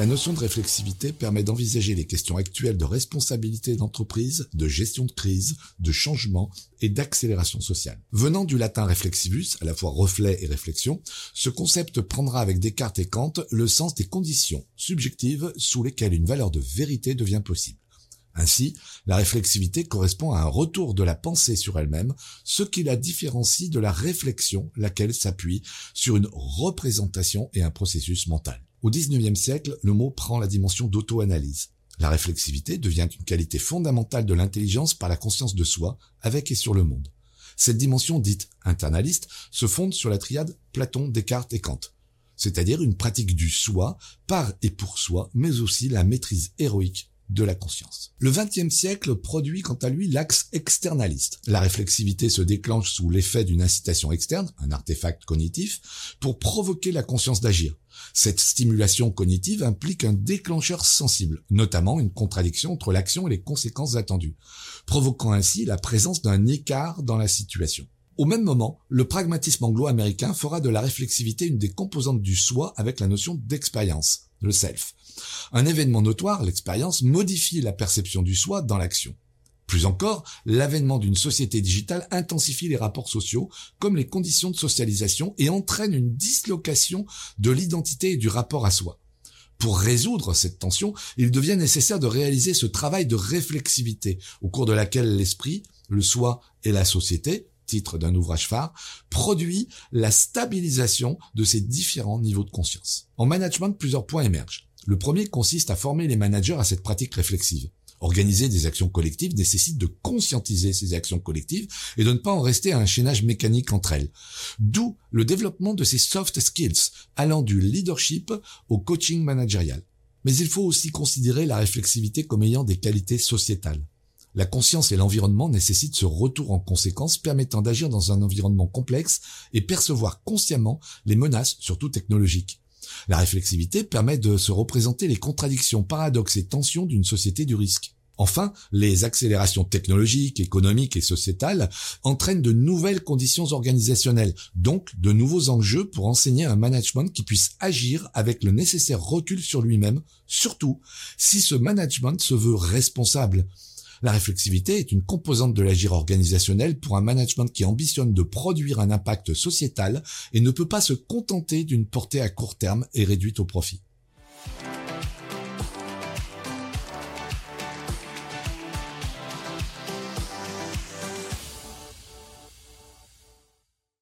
La notion de réflexivité permet d'envisager les questions actuelles de responsabilité d'entreprise, de gestion de crise, de changement et d'accélération sociale. Venant du latin reflexivus, à la fois reflet et réflexion, ce concept prendra avec Descartes et Kant le sens des conditions subjectives sous lesquelles une valeur de vérité devient possible. Ainsi, la réflexivité correspond à un retour de la pensée sur elle-même, ce qui la différencie de la réflexion, laquelle s'appuie sur une représentation et un processus mental. Au XIXe siècle, le mot prend la dimension d'auto-analyse. La réflexivité devient une qualité fondamentale de l'intelligence par la conscience de soi, avec et sur le monde. Cette dimension dite internaliste se fonde sur la triade Platon, Descartes et Kant, c'est-à-dire une pratique du soi, par et pour soi, mais aussi la maîtrise héroïque de la conscience. Le XXe siècle produit quant à lui l'axe externaliste. La réflexivité se déclenche sous l'effet d'une incitation externe, un artefact cognitif, pour provoquer la conscience d'agir. Cette stimulation cognitive implique un déclencheur sensible, notamment une contradiction entre l'action et les conséquences attendues, provoquant ainsi la présence d'un écart dans la situation. Au même moment, le pragmatisme anglo-américain fera de la réflexivité une des composantes du soi avec la notion d'expérience, le self. Un événement notoire, l'expérience, modifie la perception du soi dans l'action. Plus encore, l'avènement d'une société digitale intensifie les rapports sociaux comme les conditions de socialisation et entraîne une dislocation de l'identité et du rapport à soi. Pour résoudre cette tension, il devient nécessaire de réaliser ce travail de réflexivité au cours de laquelle l'esprit, le soi et la société, titre d'un ouvrage phare, produit la stabilisation de ces différents niveaux de conscience. En management, plusieurs points émergent. Le premier consiste à former les managers à cette pratique réflexive. Organiser des actions collectives nécessite de conscientiser ces actions collectives et de ne pas en rester à un chaînage mécanique entre elles. D'où le développement de ces soft skills, allant du leadership au coaching managérial. Mais il faut aussi considérer la réflexivité comme ayant des qualités sociétales. La conscience et l'environnement nécessitent ce retour en conséquence permettant d'agir dans un environnement complexe et percevoir consciemment les menaces, surtout technologiques. La réflexivité permet de se représenter les contradictions, paradoxes et tensions d'une société du risque. Enfin, les accélérations technologiques, économiques et sociétales entraînent de nouvelles conditions organisationnelles, donc de nouveaux enjeux pour enseigner un management qui puisse agir avec le nécessaire recul sur lui-même, surtout si ce management se veut responsable. La réflexivité est une composante de l'agir organisationnel pour un management qui ambitionne de produire un impact sociétal et ne peut pas se contenter d'une portée à court terme et réduite au profit.